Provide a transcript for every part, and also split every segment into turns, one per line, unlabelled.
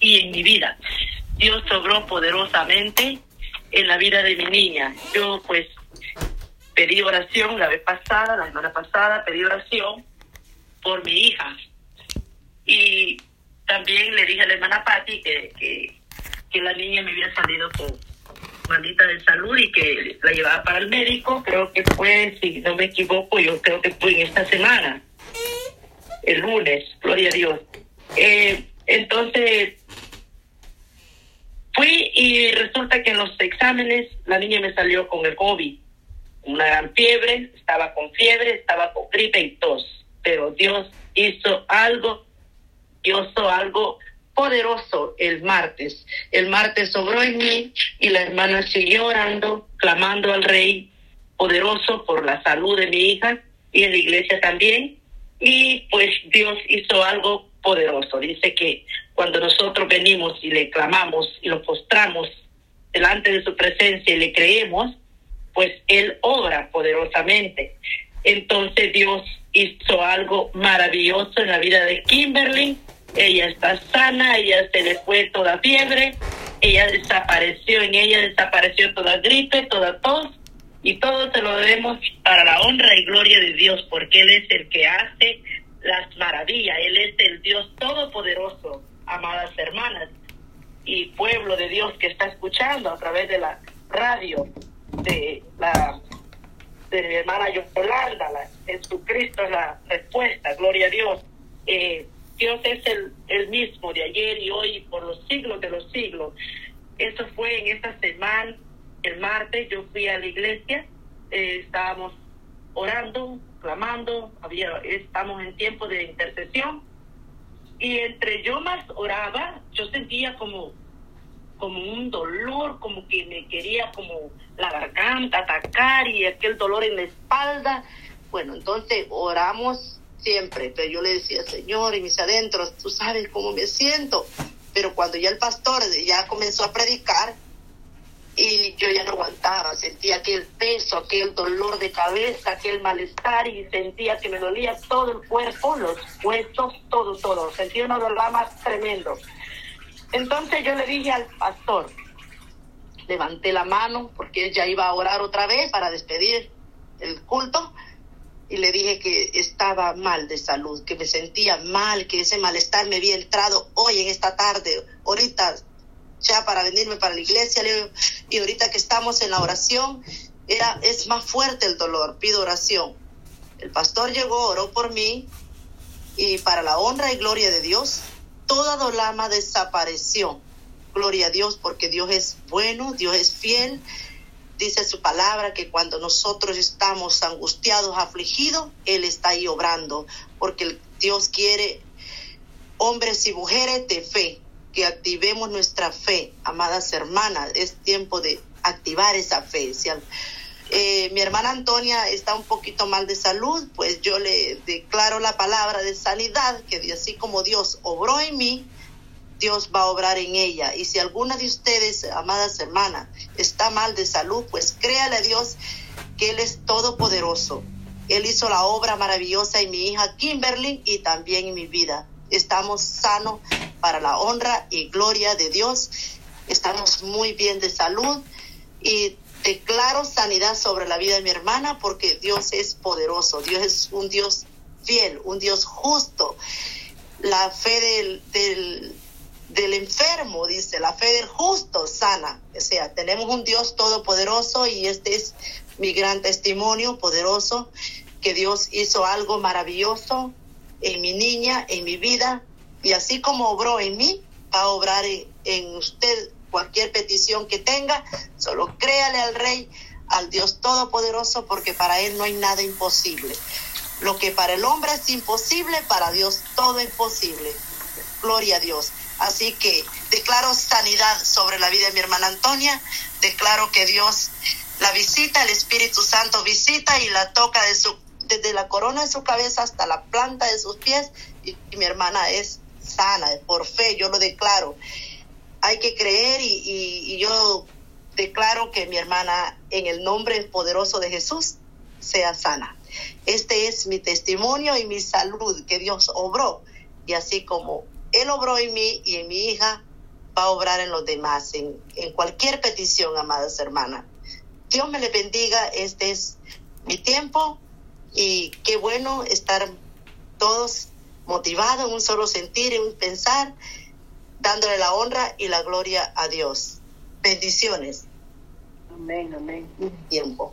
Y en mi vida. Dios obró poderosamente en la vida de mi niña. Yo pues pedí oración la vez pasada, la semana pasada, pedí oración por mi hija. Y también le dije a la hermana Patti que, que, la niña me había salido con maldita de salud y que la llevaba para el médico. Creo que fue, si no me equivoco, yo creo que fue en esta semana, el lunes, gloria a Dios. Eh, entonces, fui y resulta que en los exámenes la niña me salió con el COVID, una gran fiebre, estaba con fiebre, estaba con gripe y tos, pero Dios hizo algo, Dios hizo algo poderoso el martes. El martes sobró en mí y la hermana siguió orando, clamando al rey poderoso por la salud de mi hija y en la iglesia también. Y pues Dios hizo algo poderoso. Dice que cuando nosotros venimos y le clamamos y lo postramos delante de su presencia y le creemos, pues Él obra poderosamente. Entonces Dios hizo algo maravilloso en la vida de Kimberly. Ella está sana, ella se le fue toda fiebre, ella desapareció, en ella desapareció toda gripe, toda tos, y todo se lo debemos para la honra y gloria de Dios, porque Él es el que hace las maravillas, Él es el Dios todopoderoso, amadas hermanas y pueblo de Dios que está escuchando a través de la radio de la de mi hermana Yolanda, la, Jesucristo es la respuesta, gloria a Dios. Eh, Dios es el, el mismo de ayer y hoy por los siglos de los siglos. Eso fue en esta semana, el martes, yo fui a la iglesia, eh, estábamos orando, clamando, había, estamos en tiempo de intercesión y entre yo más oraba, yo sentía como como un dolor, como que me quería como la garganta atacar y aquel dolor en la espalda. Bueno, entonces oramos siempre, pero yo le decía, Señor, y mis adentros, tú sabes cómo me siento. Pero cuando ya el pastor ya comenzó a predicar, y yo ya no aguantaba, sentía aquel peso, aquel dolor de cabeza, aquel malestar y sentía que me dolía todo el cuerpo, los huesos, todo, todo. Sentía una dolor más tremendo. Entonces yo le dije al pastor, levanté la mano porque él ya iba a orar otra vez para despedir el culto y le dije que estaba mal de salud, que me sentía mal, que ese malestar me había entrado hoy en esta tarde, ahorita ya para venirme para la iglesia y ahorita que estamos en la oración era es más fuerte el dolor, pido oración. El pastor llegó, oró por mí y para la honra y gloria de Dios toda dolama desapareció. Gloria a Dios porque Dios es bueno, Dios es fiel. Dice su palabra que cuando nosotros estamos angustiados, afligidos, Él está ahí obrando, porque Dios quiere hombres y mujeres de fe, que activemos nuestra fe, amadas hermanas. Es tiempo de activar esa fe. Eh, mi hermana Antonia está un poquito mal de salud, pues yo le declaro la palabra de sanidad, que así como Dios obró en mí, Dios va a obrar en ella. Y si alguna de ustedes, amadas hermanas, está mal de salud, pues créale a Dios que Él es todopoderoso. Él hizo la obra maravillosa en mi hija Kimberly y también en mi vida. Estamos sanos para la honra y gloria de Dios. Estamos muy bien de salud y declaro sanidad sobre la vida de mi hermana porque Dios es poderoso, Dios es un Dios fiel, un Dios justo. La fe del, del, del enfermo, dice, la fe del justo sana. O sea, tenemos un Dios todopoderoso y este es mi gran testimonio poderoso, que Dios hizo algo maravilloso en mi niña, en mi vida, y así como obró en mí, va a obrar en, usted cualquier petición que tenga, solo créale al Rey, al Dios Todopoderoso, porque para Él no hay nada imposible. Lo que para el hombre es imposible, para Dios todo es posible. Gloria a Dios. Así que declaro sanidad sobre la vida de mi hermana Antonia, declaro que Dios la visita, el Espíritu Santo visita y la toca de su, desde la corona de su cabeza hasta la planta de sus pies y, y mi hermana es sana, por fe, yo lo declaro hay que creer y, yo declaro que mi hermana, en el nombre poderoso de Jesús, sea sana. Este es mi testimonio y mi salud que Dios obró. Y así como Él obró en mí y en mi hija va a obrar en los demás, en, en cualquier petición, amadas hermanas. Dios me le bendiga, este es mi tiempo y qué bueno estar todos motivados en un solo sentir, en un pensar, dándole la honra y la gloria a Dios. Bendiciones.
Amén, amén.
Tiempo.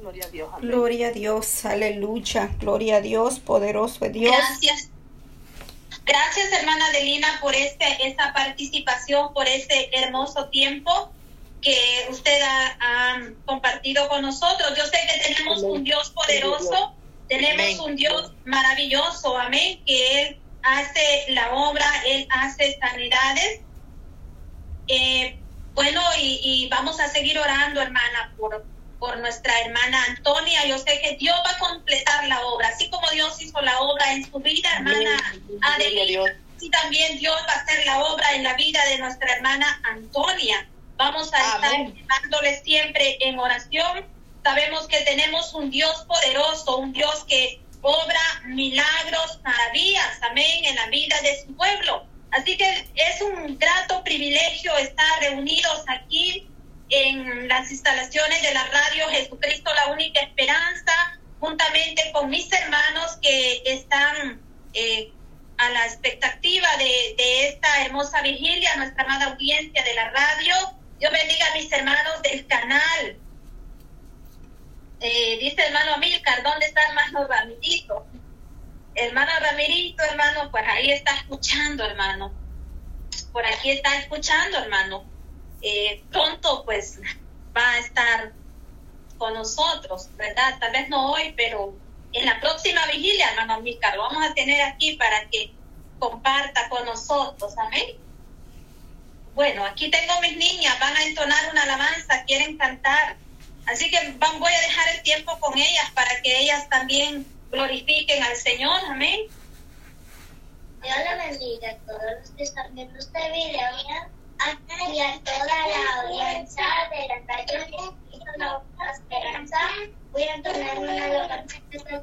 Gloria a Dios. Gloria a Dios, aleluya. Gloria a Dios, poderoso es Dios.
Gracias. Gracias, hermana Adelina, por este, esta participación, por este hermoso tiempo que usted ha, compartido con nosotros. Yo sé que tenemos un Dios poderoso, tenemos un Dios maravilloso, amén, que Él hace la obra, Él hace sanidades. Eh, bueno, y, y, vamos a seguir orando, hermana, por, por nuestra hermana Antonia. Yo sé que Dios va a completar la obra, así como Dios hizo la obra en su vida, hermana Adelina. Y también Dios va a hacer la obra en la vida de nuestra hermana Antonia. Vamos a estar dándole siempre en oración. Sabemos que tenemos un Dios poderoso, un Dios que obra milagros, maravillas, amén, en la vida de su pueblo. Así que es un grato privilegio estar reunidos aquí en las instalaciones de la radio Jesucristo, la única esperanza, juntamente con mis hermanos que están eh, a la expectativa de, de, esta hermosa vigilia, nuestra amada audiencia de la radio. Dios bendiga a mis hermanos del canal. Eh, dice hermano Amílcar, ¿dónde está hermano Ramirito? Hermano Ramirito, hermano, pues ahí está escuchando, hermano. Por aquí está escuchando, hermano. Eh, pronto, pues, va a estar con nosotros, ¿verdad? Tal vez no hoy, pero en la próxima vigilia, hermano Amílcar, lo vamos a tener aquí para que comparta con nosotros, amén bueno, aquí tengo mis niñas, van a entonar una alabanza, quieren cantar. Así que van, voy a dejar el tiempo con ellas para que ellas también glorifiquen al Señor. Amén.
Dios le bendiga a todos los que están viendo este video y a toda la audiencia de la calle de la esperanza. Voy a entonar una alabanza que está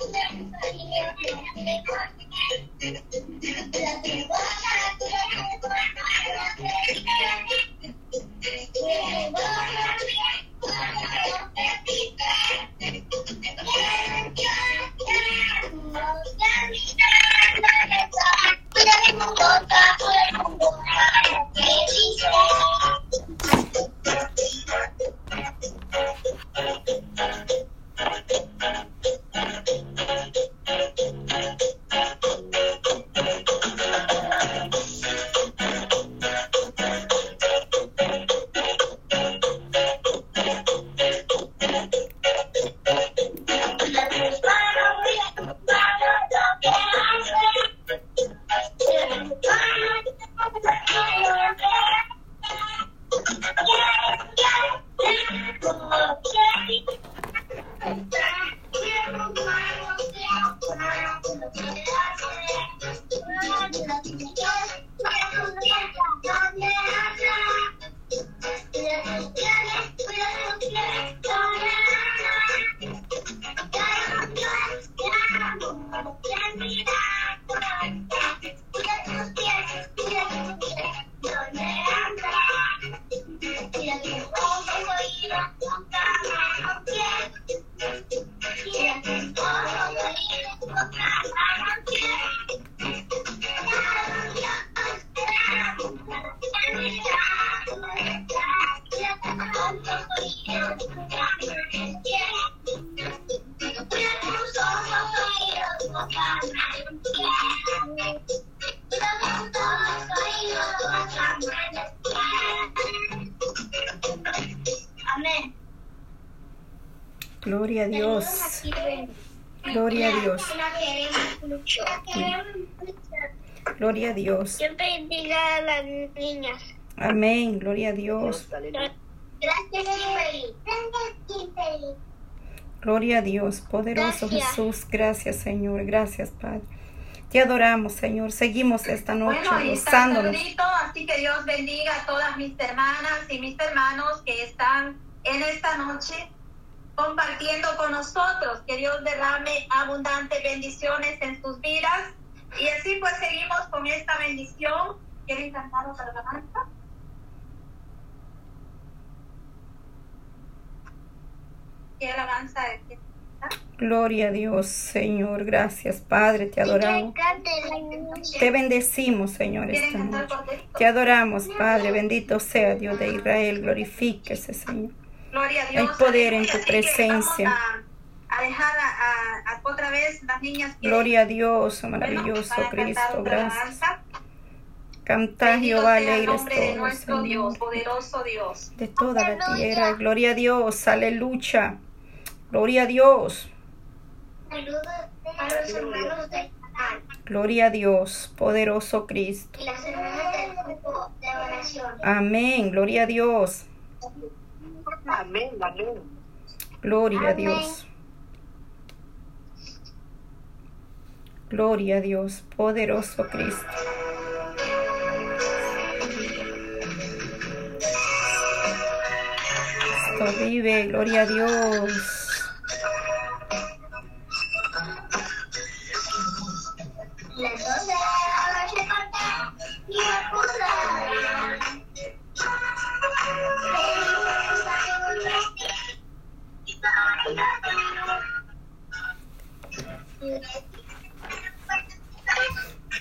Thank you.
Gloria a Dios. Gloria a Dios. Gloria a Dios.
Dios bendiga a las niñas.
Amén. Gloria a Dios.
Gracias, Kimberly.
Gloria a Dios. Poderoso
Gracias.
Jesús. Gracias, Señor. Gracias, Padre. Te adoramos, Señor. Seguimos esta noche
Bueno,
gozándonos.
saludito, así que Dios bendiga a todas mis hermanas y mis hermanos que están en esta noche compartiendo con nosotros. Que Dios derrame abundantes bendiciones en sus vidas. Y así pues seguimos con esta bendición. ¿Quieren cantar otra alabanza? ¿Qué alabanza es?
Gloria a Dios, Señor. Gracias, Padre. Te adoramos. Te bendecimos, Señor,
¿Quieren
esta noche. Te adoramos, Padre. Bendito sea Dios de Israel. Glorifíquese, Señor.
Gloria a Dios.
Hay poder en tu presencia.
A, a dejar a, a- otra vez las niñas. que-
Gloria a Dios, oh
bueno,
maravilloso
cantar
Cristo. Gracias. Canta Jehová alegres
de nuestro Dios, poderoso Dios.
De toda la tierra. Gloria a Dios. Aleluya. Gloria a Dios.
Saludos a los hermanos canal
Gloria a Dios. Poderoso Cristo.
y las hermanas del grupo de oración.
Amén. Gloria a Dios.
Amén, amén.
Gloria a. Dios. Gloria a Dios. Poderoso Cristo. Cristo vive. Gloria a Dios.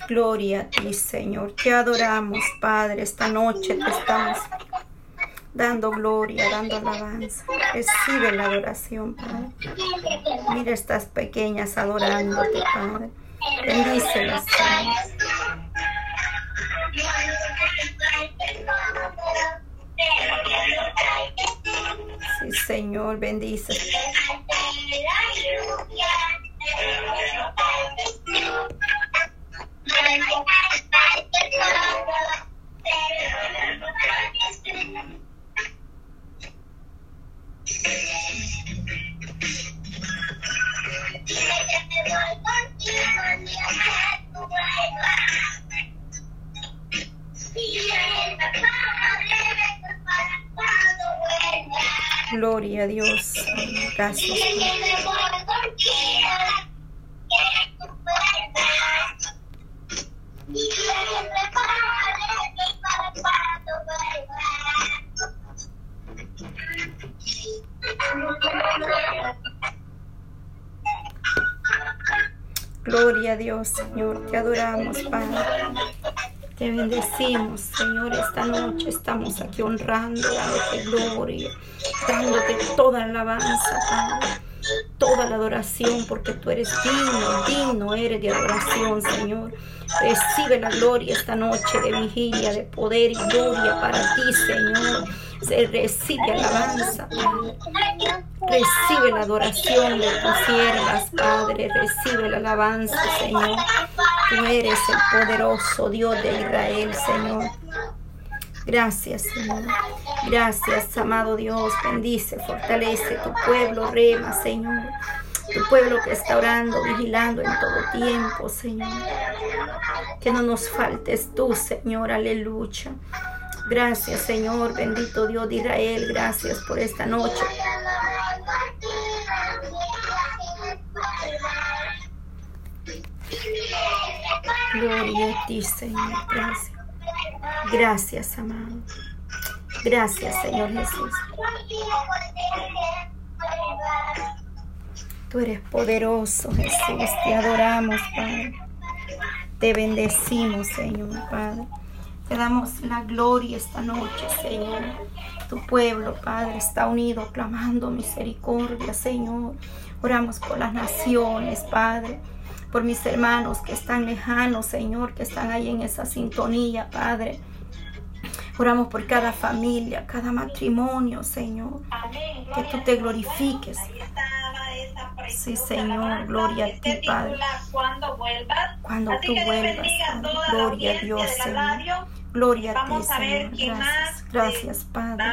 Gloria a ti, Señor. Te adoramos, Padre. Esta noche te estamos dando gloria, dando alabanza. Recibe la adoración, Padre. Mira estas pequeñas adorándote, Padre. Bendícelas, Señor. Sí, Señor, bendice. Gloria a Dios. Gracias. Señor. Te adoramos, Padre. Te bendecimos, Señor. Esta noche estamos aquí honrando, dándote gloria, dándote toda la alabanza, Padre. Toda la adoración, porque tú eres digno, digno eres de adoración, Señor. Recibe la gloria esta noche de vigilia, de poder y gloria para ti, Señor. Se recibe alabanza. Recibe la adoración de tus siervas, Padre. Recibe la alabanza, Señor. Tú eres el poderoso Dios de Israel, Señor. Gracias, Señor. Gracias, amado Dios. Bendice, fortalece tu pueblo, rema, Señor. Tu pueblo que está orando, vigilando en todo tiempo, Señor. Que no nos faltes tú, Señor. Aleluya. Gracias, Señor. Bendito Dios de Israel. Gracias por esta noche. Gloria a ti, Señor. Gracias. Gracias, amado. Gracias, Señor Jesús. Tú eres poderoso, Jesús. Te adoramos, Padre. Te bendecimos, Señor, Padre. Te damos la gloria esta noche, Señor. Tu pueblo, Padre, está unido clamando misericordia, Señor. Oramos por las naciones, Padre. Por mis hermanos que están lejanos, Señor, que están ahí en esa sintonía, Padre. Oramos por cada familia, cada matrimonio, Señor.
Amén.
Que tú te glorifiques. Sí, Señor, gloria a ti, Padre.
Cuando vuelvas.
Cuando tú vuelvas, Padre. Gloria a Dios, Señor. Gloria a ti,
Vamos a ver
Señor. Gracias,
más,
gracias, Padre.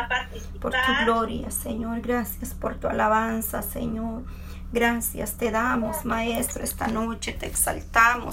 por tu gloria, Señor. Gracias por tu alabanza, Señor. Gracias te damos, Maestro, esta noche te exaltamos,